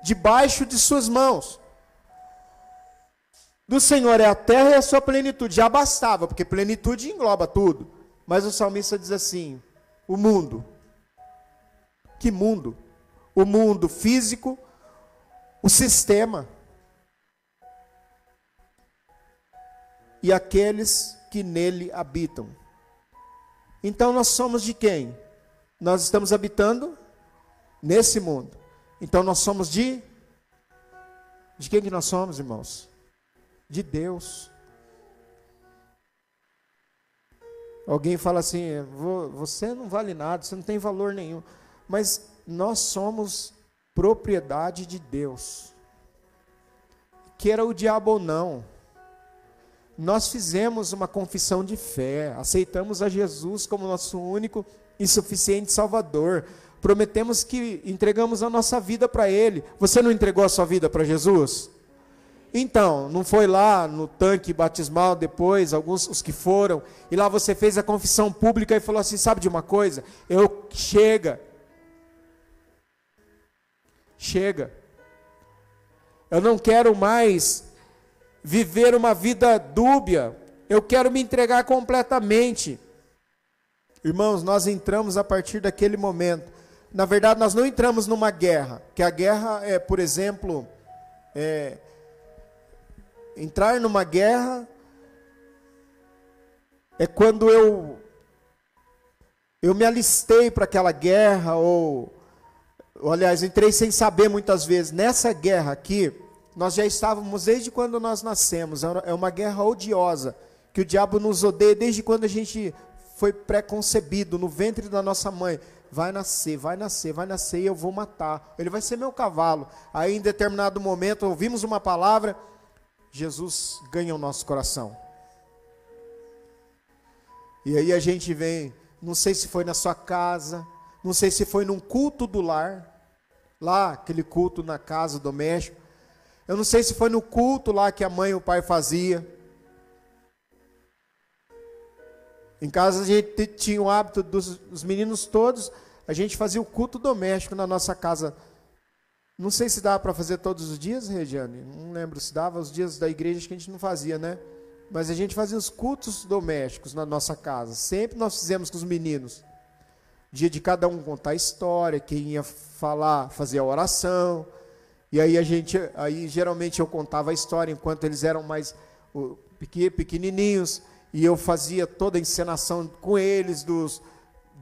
debaixo de suas mãos. Do Senhor é a terra e a sua plenitude. Já bastava, porque plenitude engloba tudo. Mas o salmista diz assim: o mundo. Que mundo? O mundo físico, o sistema. E aqueles que nele habitam. Então nós somos de quem? Nós estamos habitando nesse mundo. Então nós somos de de quem que nós somos, irmãos? De Deus. Alguém fala assim: você não vale nada, você não tem valor nenhum. Mas nós somos propriedade de Deus. Queira o diabo ou não, nós fizemos uma confissão de fé, aceitamos a Jesus como nosso único e suficiente Salvador. Prometemos que entregamos a nossa vida para Ele. Você não entregou a sua vida para Jesus? Então, não foi lá no tanque batismal depois, alguns os que foram, e lá você fez a confissão pública e falou assim: sabe de uma coisa? Eu chega. Chega. Eu não quero mais viver uma vida dúbia. Eu quero me entregar completamente. Irmãos, nós entramos a partir daquele momento. Na verdade, nós não entramos numa guerra, que a guerra é, por exemplo, é, Entrar numa guerra é quando eu eu me alistei para aquela guerra ou, ou aliás, entrei sem saber muitas vezes. Nessa guerra aqui, nós já estávamos desde quando nós nascemos. É uma guerra odiosa, que o diabo nos odeia desde quando a gente foi pré-concebido no ventre da nossa mãe. Vai nascer, vai nascer, vai nascer e eu vou matar. Ele vai ser meu cavalo. Aí em determinado momento ouvimos uma palavra Jesus ganha o nosso coração. E aí a gente vem, não sei se foi na sua casa, não sei se foi num culto do lar, lá, aquele culto na casa doméstico. Eu não sei se foi no culto lá que a mãe e o pai fazia. Em casa a gente tinha o hábito dos, dos meninos todos, a gente fazia o culto doméstico na nossa casa não sei se dava para fazer todos os dias, Regiane. Não lembro se dava os dias da igreja que a gente não fazia, né? Mas a gente fazia os cultos domésticos na nossa casa. Sempre nós fizemos com os meninos. Dia de cada um contar a história, quem ia falar, fazer a oração. E aí a gente, aí geralmente eu contava a história enquanto eles eram mais pequenininhos e eu fazia toda a encenação com eles dos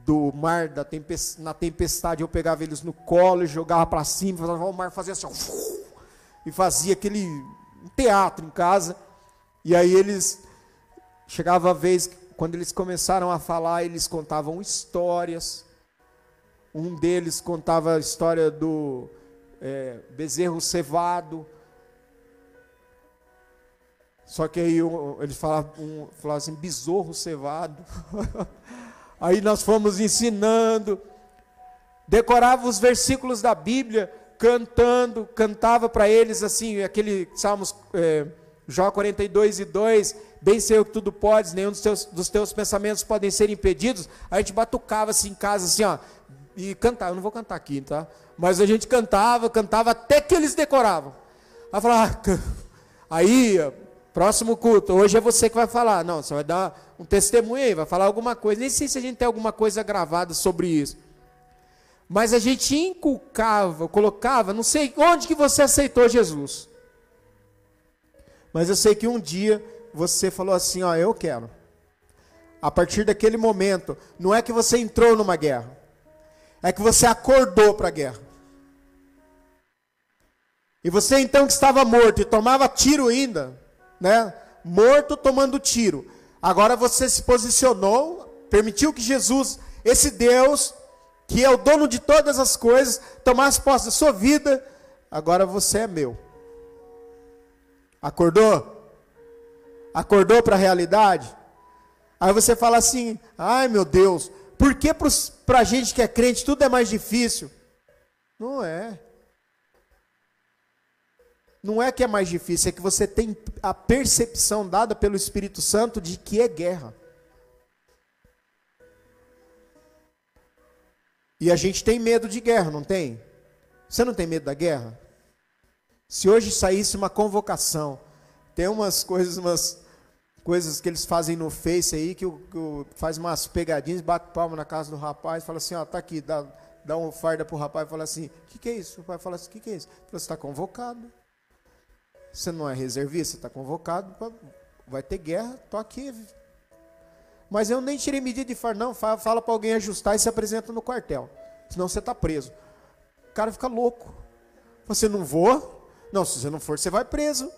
do mar, da tempestade, na tempestade, eu pegava eles no colo e jogava para cima, o mar fazia assim, e fazia aquele teatro em casa. E aí eles, chegava a vez, quando eles começaram a falar, eles contavam histórias. Um deles contava a história do é, bezerro cevado. Só que aí ele falava, um, falava assim, besouro cevado. Aí nós fomos ensinando, decorava os versículos da Bíblia, cantando, cantava para eles assim, aquele Salmos, é, Jó 42 e 2, bem sei o que tudo podes, nenhum dos teus, dos teus pensamentos podem ser impedidos. A gente batucava assim em casa, assim, ó, e cantava, eu não vou cantar aqui, tá? Mas a gente cantava, cantava até que eles decoravam. Aí falava, ah, aí, próximo culto, hoje é você que vai falar. Não, você vai dar um testemunho aí, vai falar alguma coisa. Nem sei se a gente tem alguma coisa gravada sobre isso. Mas a gente inculcava, colocava, não sei onde que você aceitou Jesus. Mas eu sei que um dia você falou assim, ó, eu quero. A partir daquele momento, não é que você entrou numa guerra. É que você acordou para a guerra. E você então que estava morto e tomava tiro ainda, né? Morto tomando tiro. Agora você se posicionou, permitiu que Jesus, esse Deus, que é o dono de todas as coisas, tomasse posse da sua vida. Agora você é meu. Acordou? Acordou para a realidade? Aí você fala assim: ai meu Deus, por que para a gente que é crente tudo é mais difícil? Não é. Não é que é mais difícil, é que você tem a percepção dada pelo Espírito Santo de que é guerra. E a gente tem medo de guerra, não tem? Você não tem medo da guerra? Se hoje saísse uma convocação, tem umas coisas, umas coisas que eles fazem no Face aí, que, que faz umas pegadinhas, bate palma na casa do rapaz, fala assim, ó, tá aqui, dá, dá um farda pro rapaz fala assim, o que, que é isso? O pai fala assim, o que, que é isso? Fala, você está convocado. Você não é reservista, está convocado, vai ter guerra, estou aqui. Mas eu nem tirei medida de falar, não, fala, fala para alguém ajustar e se apresenta no quartel. Senão você está preso. O cara fica louco. Você não vou? Não, se você não for, você vai preso.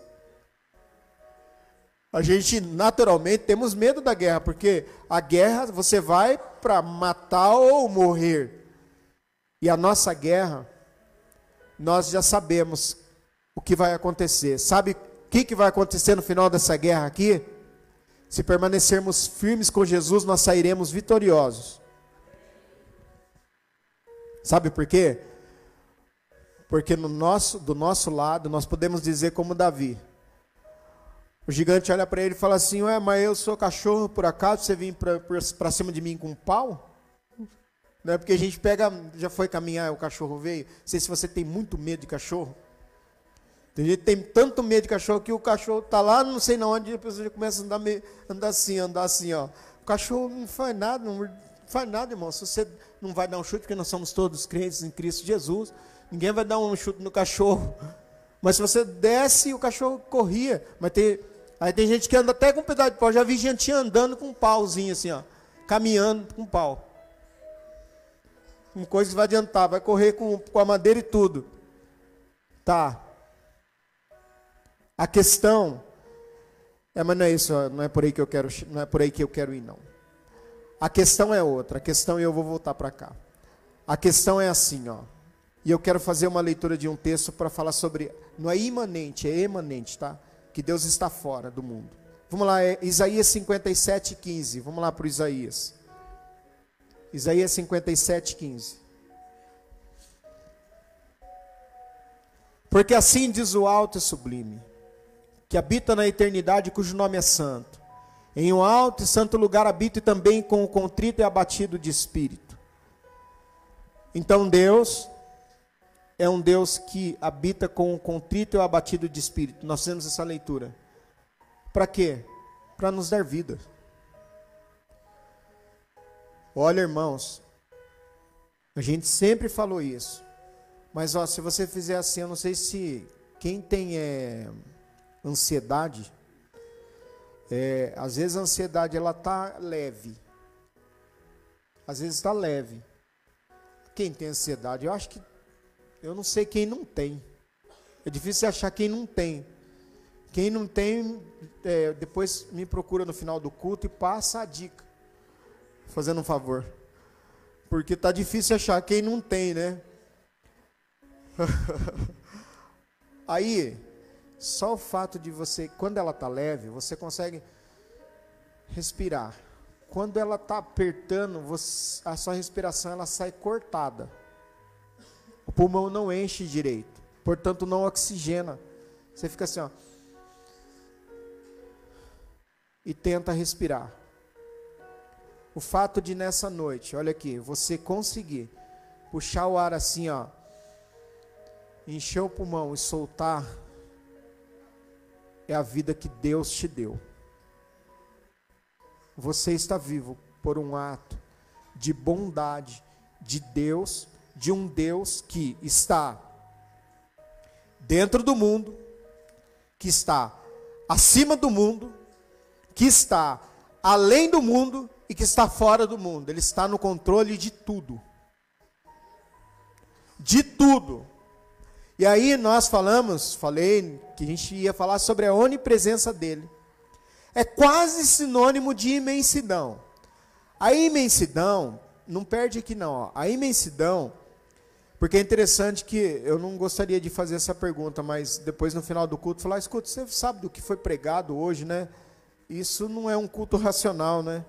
A gente naturalmente temos medo da guerra, porque a guerra você vai para matar ou morrer. E a nossa guerra, nós já sabemos o que vai acontecer. Sabe o que, que vai acontecer no final dessa guerra aqui? Se permanecermos firmes com Jesus, nós sairemos vitoriosos. Sabe por quê? Porque no nosso, do nosso lado, nós podemos dizer como Davi. O gigante olha para ele e fala assim: Ué, mas eu sou cachorro, por acaso você vem para cima de mim com um pau? Não é porque a gente pega, já foi caminhar, o cachorro veio. Não sei se você tem muito medo de cachorro. Tem gente que tem tanto medo de cachorro que o cachorro está lá, não sei na onde, e a pessoa já começa a andar, meio, andar assim, andar assim, ó. O cachorro não faz nada, não faz nada, irmão. Se você não vai dar um chute, porque nós somos todos crentes em Cristo Jesus, ninguém vai dar um chute no cachorro. Mas se você desce, o cachorro corria. Mas tem, aí tem gente que anda até com um pedaço de pau. Já vi gente andando com um pauzinho assim, ó. Caminhando com um pau. Uma coisa que vai adiantar, vai correr com, com a madeira e tudo. Tá. A questão é, mas não é isso, não é por aí que eu quero, não é por aí que eu quero ir não. A questão é outra, a questão e eu vou voltar para cá. A questão é assim, ó. E eu quero fazer uma leitura de um texto para falar sobre, não é imanente, é emanente, tá? Que Deus está fora do mundo. Vamos lá, é Isaías 57, 15. Vamos lá para Isaías. Isaías 57, 15. Porque assim diz o alto e sublime que habita na eternidade, cujo nome é santo. Em um alto e santo lugar habito e também com o contrito e abatido de espírito. Então Deus é um Deus que habita com o contrito e o abatido de espírito. Nós temos essa leitura. Para quê? Para nos dar vida. Olha, irmãos, a gente sempre falou isso. Mas ó, se você fizer assim, eu não sei se quem tem é, ansiedade, é, às vezes a ansiedade ela tá leve, às vezes está leve. Quem tem ansiedade, eu acho que eu não sei quem não tem. É difícil achar quem não tem. Quem não tem, é, depois me procura no final do culto e passa a dica, fazendo um favor, porque tá difícil achar quem não tem, né? Aí só o fato de você, quando ela está leve, você consegue respirar. Quando ela está apertando, você, a sua respiração ela sai cortada. O pulmão não enche direito, portanto não oxigena. Você fica assim, ó, e tenta respirar. O fato de nessa noite, olha aqui, você conseguir puxar o ar assim, ó, encher o pulmão e soltar é a vida que Deus te deu. Você está vivo por um ato de bondade de Deus, de um Deus que está dentro do mundo, que está acima do mundo, que está além do mundo e que está fora do mundo. Ele está no controle de tudo. De tudo. E aí nós falamos, falei que a gente ia falar sobre a onipresença dele. É quase sinônimo de imensidão. A imensidão, não perde aqui não, ó. a imensidão, porque é interessante que eu não gostaria de fazer essa pergunta, mas depois no final do culto falar, escuta, você sabe do que foi pregado hoje, né? Isso não é um culto racional, né?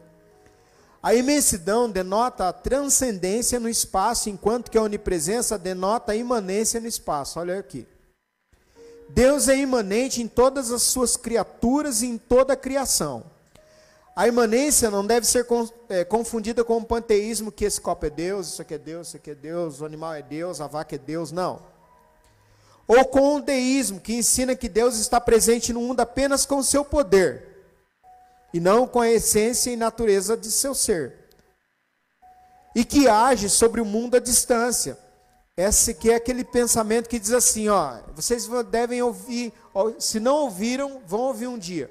A imensidão denota a transcendência no espaço, enquanto que a onipresença denota a imanência no espaço. Olha aqui. Deus é imanente em todas as suas criaturas e em toda a criação. A imanência não deve ser é, confundida com o panteísmo que esse copo é Deus, isso aqui é Deus, isso aqui é Deus, o animal é Deus, a vaca é Deus, não. Ou com o deísmo, que ensina que Deus está presente no mundo apenas com o seu poder e não com a essência e natureza de seu ser. E que age sobre o mundo à distância. Esse que é aquele pensamento que diz assim, ó, vocês devem ouvir, se não ouviram, vão ouvir um dia.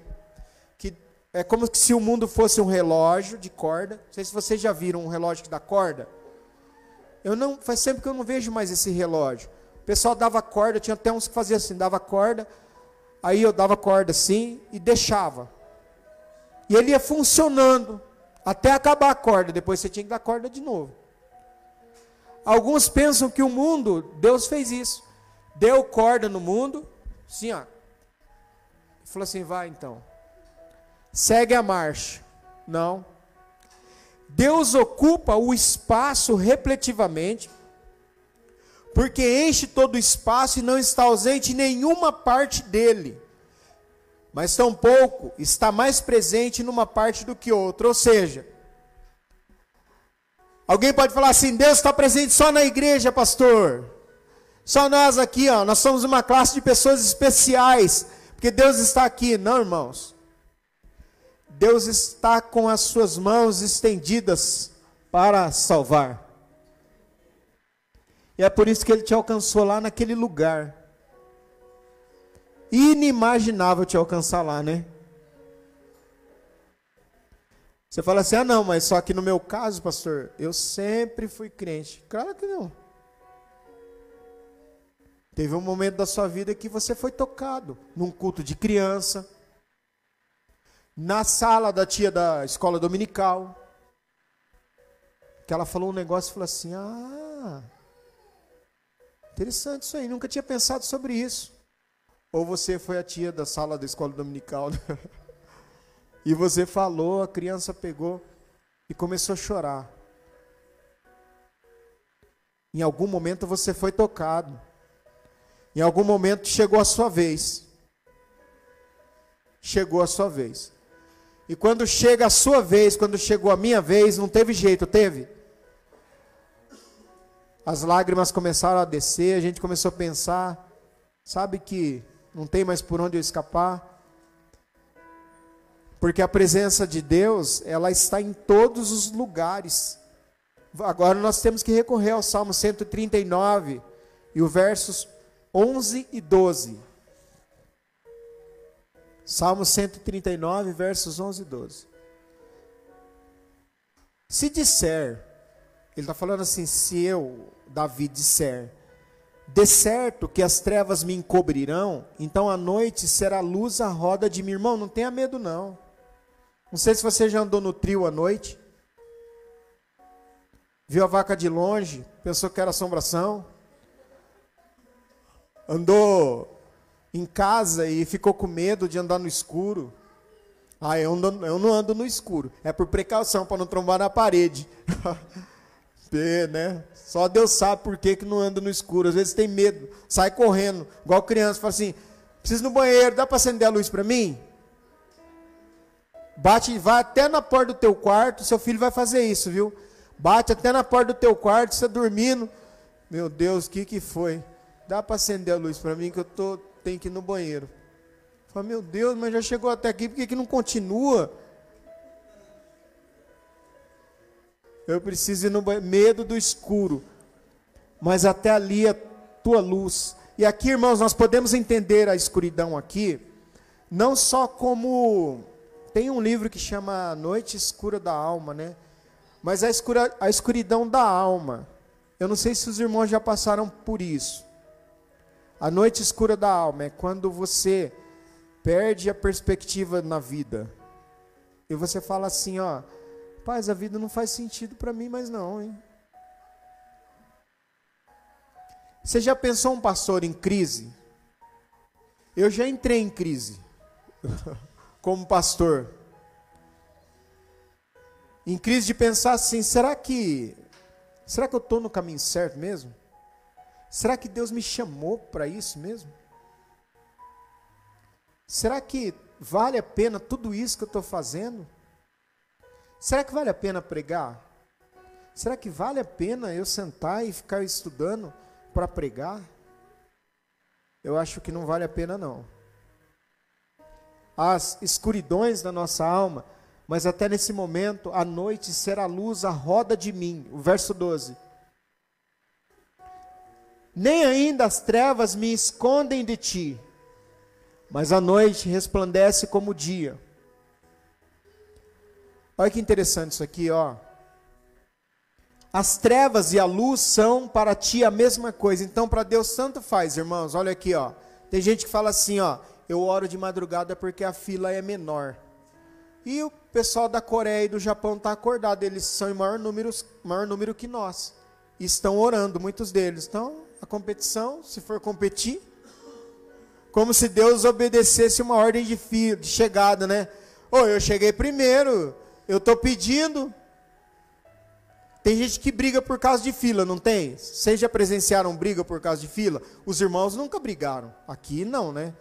Que é como se o mundo fosse um relógio de corda. Não sei se vocês já viram um relógio que dá corda. Eu não, faz tempo que eu não vejo mais esse relógio. O pessoal dava corda, tinha até uns que faziam assim, dava corda, aí eu dava corda assim e deixava. E ele ia funcionando até acabar a corda. Depois você tinha que dar corda de novo. Alguns pensam que o mundo, Deus fez isso. Deu corda no mundo, sim, ó. Falou assim: vai então. Segue a marcha. Não. Deus ocupa o espaço repletivamente, porque enche todo o espaço e não está ausente nenhuma parte dele. Mas tampouco está mais presente numa parte do que outra. Ou seja, alguém pode falar assim: Deus está presente só na igreja, pastor. Só nós aqui, ó, nós somos uma classe de pessoas especiais, porque Deus está aqui. Não, irmãos. Deus está com as suas mãos estendidas para salvar. E é por isso que ele te alcançou lá naquele lugar. Inimaginável te alcançar lá, né? Você fala assim: ah, não, mas só que no meu caso, pastor, eu sempre fui crente. Claro que não. Teve um momento da sua vida que você foi tocado num culto de criança, na sala da tia da escola dominical, que ela falou um negócio e falou assim: Ah, interessante isso aí, nunca tinha pensado sobre isso. Ou você foi a tia da sala da escola dominical né? e você falou, a criança pegou e começou a chorar. Em algum momento você foi tocado. Em algum momento chegou a sua vez. Chegou a sua vez. E quando chega a sua vez, quando chegou a minha vez, não teve jeito, teve? As lágrimas começaram a descer, a gente começou a pensar, sabe que não tem mais por onde eu escapar. Porque a presença de Deus, ela está em todos os lugares. Agora nós temos que recorrer ao Salmo 139 e o versos 11 e 12. Salmo 139, versos 11 e 12. Se disser, ele está falando assim: se eu, Davi, disser, de certo que as trevas me encobrirão, então a noite será luz à roda de mim. Irmão, não tenha medo, não. Não sei se você já andou no trio à noite. Viu a vaca de longe, pensou que era assombração. Andou em casa e ficou com medo de andar no escuro. Ah, eu, ando, eu não ando no escuro. É por precaução, para não trombar na parede. né? Só Deus sabe por que, que não anda no escuro. Às vezes tem medo, sai correndo, igual criança, fala assim: preciso no banheiro, dá para acender a luz para mim? Bate, vai até na porta do teu quarto, seu filho vai fazer isso, viu? Bate até na porta do teu quarto, você dormindo. Meu Deus, o que, que foi? Dá para acender a luz para mim que eu tô, tenho que ir no banheiro. Fala, meu Deus, mas já chegou até aqui, por que, que não continua? Eu preciso ir no banheiro. Medo do escuro. Mas até ali a tua luz. E aqui, irmãos, nós podemos entender a escuridão aqui, não só como. Tem um livro que chama Noite Escura da Alma, né? Mas a, escura, a escuridão da alma. Eu não sei se os irmãos já passaram por isso. A noite escura da alma é quando você perde a perspectiva na vida. E você fala assim, ó, Paz, a vida não faz sentido para mim mais não, hein? Você já pensou um pastor em crise? Eu já entrei em crise como pastor. Em crise de pensar assim, será que será que eu estou no caminho certo mesmo? Será que Deus me chamou para isso mesmo? Será que vale a pena tudo isso que eu estou fazendo? Será que vale a pena pregar? Será que vale a pena eu sentar e ficar estudando para pregar? Eu acho que não vale a pena não. As escuridões da nossa alma, mas até nesse momento a noite será luz à roda de mim. O verso 12. Nem ainda as trevas me escondem de ti, mas a noite resplandece como o dia. Olha que interessante isso aqui, ó. As trevas e a luz são para ti a mesma coisa. Então, para Deus tanto faz, irmãos. Olha aqui, ó. Tem gente que fala assim, ó, eu oro de madrugada porque a fila é menor. E o pessoal da Coreia e do Japão está acordado, eles são em maior número, maior número que nós. e estão orando, muitos deles. Então, a competição, se for competir, como se Deus obedecesse uma ordem de, de chegada, né? Ô, oh, eu cheguei primeiro, eu estou pedindo. Tem gente que briga por causa de fila, não tem? Vocês já presenciaram briga por causa de fila? Os irmãos nunca brigaram. Aqui não, né?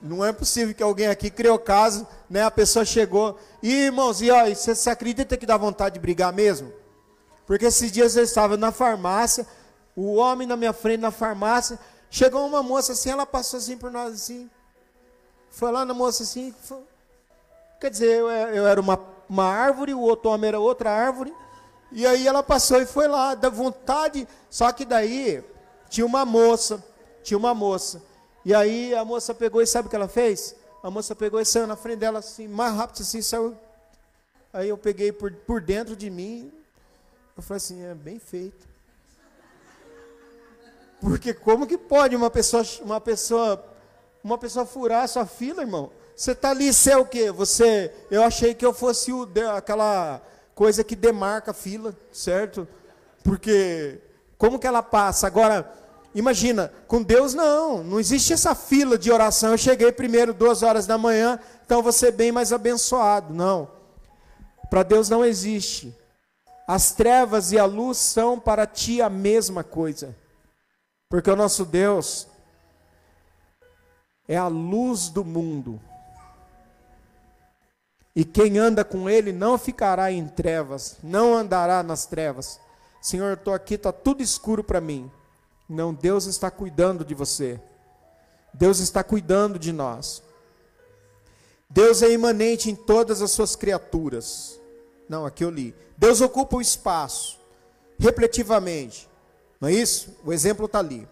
Não é possível que alguém aqui criou caso, né? A pessoa chegou. E, irmãos, e ó, você, você acredita que dá vontade de brigar mesmo? Porque esses dias eu estava na farmácia, o homem na minha frente na farmácia, chegou uma moça assim, ela passou assim por nós assim. Foi lá na moça assim, foi, quer dizer, eu, eu era uma, uma árvore, o outro homem era outra árvore. E aí ela passou e foi lá, da vontade. Só que daí tinha uma moça, tinha uma moça. E aí a moça pegou e sabe o que ela fez? A moça pegou e saiu na frente dela assim, mais rápido assim, saiu. Aí eu peguei por, por dentro de mim. Eu falei assim, é bem feito. Porque como que pode uma pessoa, uma pessoa, uma pessoa furar a sua fila, irmão? Você está ali, você é o quê? Você, eu achei que eu fosse o, aquela coisa que demarca a fila, certo? Porque como que ela passa? Agora, imagina, com Deus não, não existe essa fila de oração. Eu cheguei primeiro duas horas da manhã, então vou ser bem mais abençoado. Não. Para Deus não existe. As trevas e a luz são para ti a mesma coisa. Porque o nosso Deus é a luz do mundo. E quem anda com ele não ficará em trevas, não andará nas trevas. Senhor, estou aqui, está tudo escuro para mim. Não, Deus está cuidando de você. Deus está cuidando de nós. Deus é imanente em todas as suas criaturas. Não, aqui eu li. Deus ocupa o espaço, repetitivamente. Não é isso? O exemplo está ali.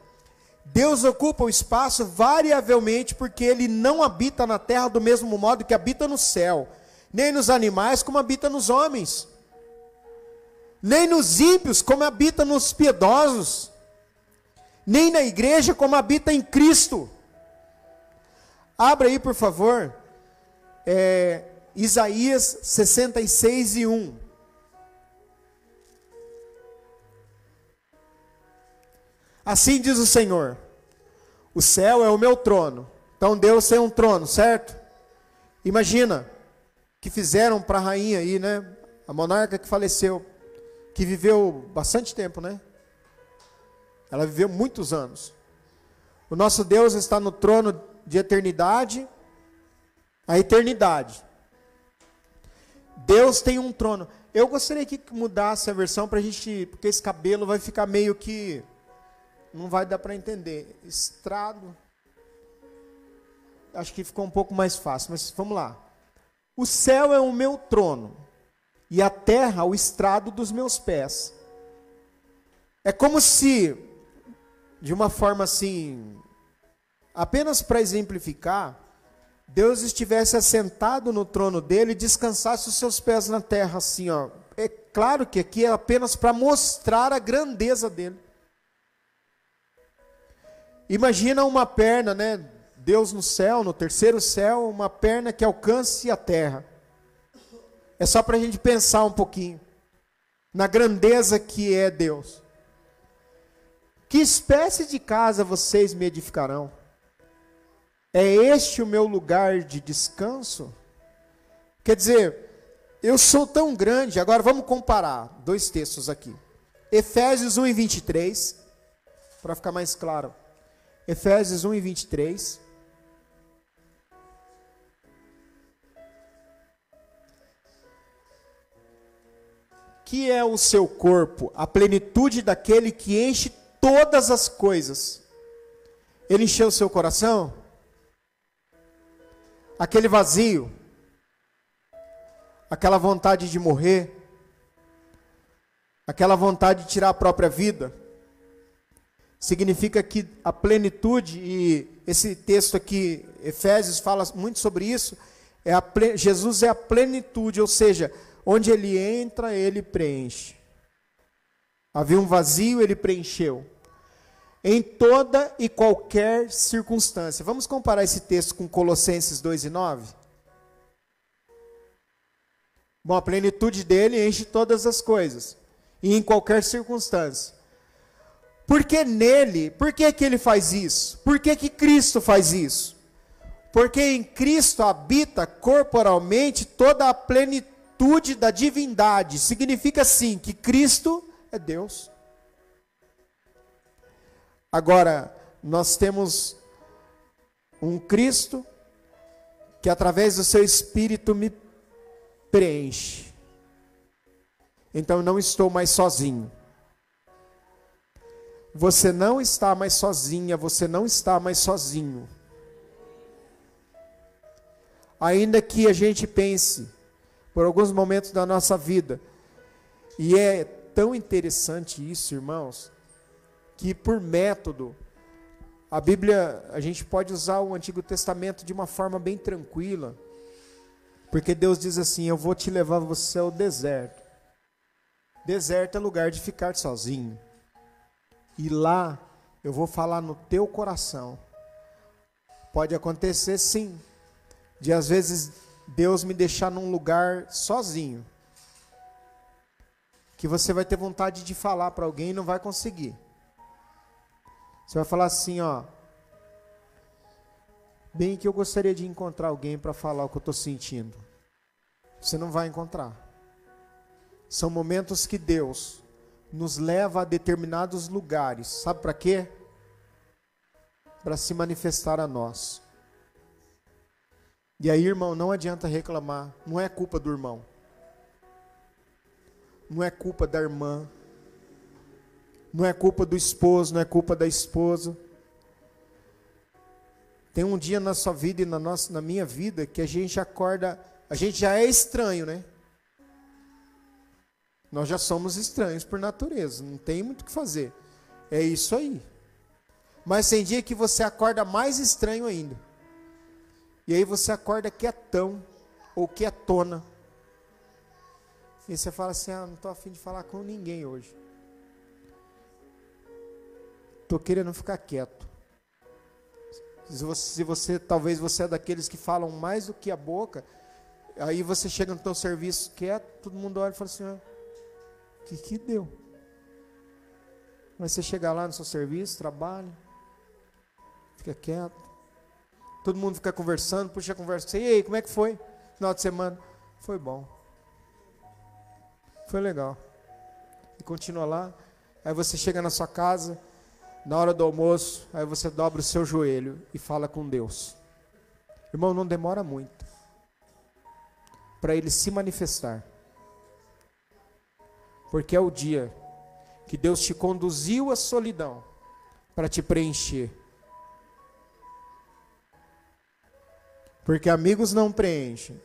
Deus ocupa o espaço variavelmente porque ele não habita na terra do mesmo modo que habita no céu nem nos animais, como habita nos homens, nem nos ímpios, como habita nos piedosos, nem na igreja, como habita em Cristo. Abra aí, por favor, é, Isaías 66 e 1. Assim diz o Senhor: O céu é o meu trono. Então Deus tem um trono, certo? Imagina, que fizeram para a rainha aí, né? A monarca que faleceu, que viveu bastante tempo, né? Ela viveu muitos anos. O nosso Deus está no trono de eternidade, a eternidade. Deus tem um trono. Eu gostaria que mudasse a versão para a gente, porque esse cabelo vai ficar meio que não vai dar para entender. Estrado. Acho que ficou um pouco mais fácil, mas vamos lá. O céu é o meu trono, e a terra o estrado dos meus pés. É como se, de uma forma assim, apenas para exemplificar, Deus estivesse assentado no trono dele e descansasse os seus pés na terra, assim, ó. É claro que aqui é apenas para mostrar a grandeza dele. Imagina uma perna, né? Deus no céu, no terceiro céu, uma perna que alcance a terra. É só para a gente pensar um pouquinho na grandeza que é Deus. Que espécie de casa vocês me edificarão? É este o meu lugar de descanso? Quer dizer, eu sou tão grande. Agora vamos comparar dois textos aqui. Efésios 1 e 23, para ficar mais claro. Efésios 1 e 23. Que é o seu corpo, a plenitude daquele que enche todas as coisas. Ele encheu o seu coração? Aquele vazio, aquela vontade de morrer, aquela vontade de tirar a própria vida, significa que a plenitude, e esse texto aqui, Efésios, fala muito sobre isso, é a, Jesus é a plenitude, ou seja, Onde ele entra, ele preenche. Havia um vazio, ele preencheu. Em toda e qualquer circunstância. Vamos comparar esse texto com Colossenses 2 e 9? Bom, a plenitude dele enche todas as coisas. E em qualquer circunstância. Porque nele, por que, que ele faz isso? Por que, que Cristo faz isso? Porque em Cristo habita corporalmente toda a plenitude da divindade. Significa sim que Cristo é Deus. Agora, nós temos um Cristo que através do seu espírito me preenche. Então eu não estou mais sozinho. Você não está mais sozinha, você não está mais sozinho. Ainda que a gente pense por alguns momentos da nossa vida, e é tão interessante isso, irmãos, que por método, a Bíblia, a gente pode usar o Antigo Testamento de uma forma bem tranquila, porque Deus diz assim: Eu vou te levar você ao deserto. Deserto é lugar de ficar sozinho. E lá eu vou falar no teu coração. Pode acontecer sim, de às vezes Deus me deixar num lugar sozinho, que você vai ter vontade de falar para alguém e não vai conseguir. Você vai falar assim, ó. Bem que eu gostaria de encontrar alguém para falar o que eu estou sentindo. Você não vai encontrar. São momentos que Deus nos leva a determinados lugares. Sabe para quê? Para se manifestar a nós. E aí, irmão, não adianta reclamar. Não é culpa do irmão. Não é culpa da irmã. Não é culpa do esposo, não é culpa da esposa. Tem um dia na sua vida e na, nossa, na minha vida que a gente acorda, a gente já é estranho, né? Nós já somos estranhos por natureza, não tem muito o que fazer. É isso aí. Mas tem dia que você acorda mais estranho ainda. E aí você acorda quietão ou quietona. E você fala assim: ah, não estou afim de falar com ninguém hoje. Estou querendo ficar quieto. Se você, se você, talvez você é daqueles que falam mais do que a boca, aí você chega no teu serviço quieto, todo mundo olha e fala assim: ah, que que deu? Mas você chega lá no seu serviço, trabalha, fica quieto. Todo mundo fica conversando, puxa a conversa. E aí, como é que foi? Final de semana? Foi bom. Foi legal. E continua lá. Aí você chega na sua casa, na hora do almoço, aí você dobra o seu joelho e fala com Deus. Irmão, não demora muito para ele se manifestar porque é o dia que Deus te conduziu à solidão para te preencher. Porque amigos não preenchem.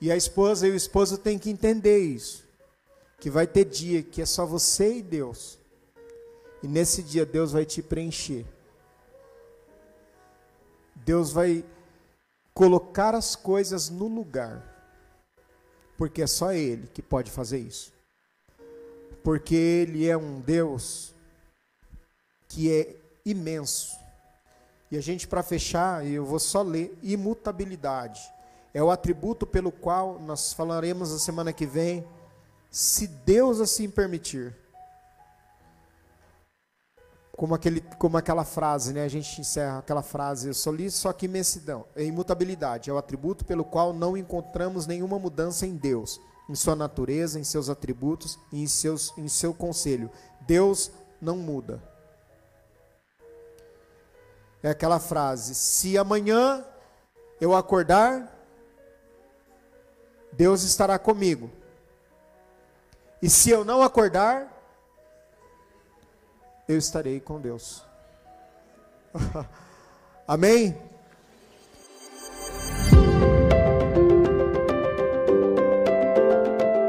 E a esposa e o esposo têm que entender isso. Que vai ter dia que é só você e Deus. E nesse dia Deus vai te preencher. Deus vai colocar as coisas no lugar. Porque é só Ele que pode fazer isso porque Ele é um Deus que é imenso. E a gente, para fechar, eu vou só ler: imutabilidade. É o atributo pelo qual nós falaremos na semana que vem, se Deus assim permitir. Como, aquele, como aquela frase, né? A gente encerra aquela frase, eu sou liso, só que imensidão. É imutabilidade, é o atributo pelo qual não encontramos nenhuma mudança em Deus em sua natureza, em seus atributos e em, seus, em seu conselho. Deus não muda. É aquela frase: se amanhã eu acordar, Deus estará comigo. E se eu não acordar, eu estarei com Deus. Amém?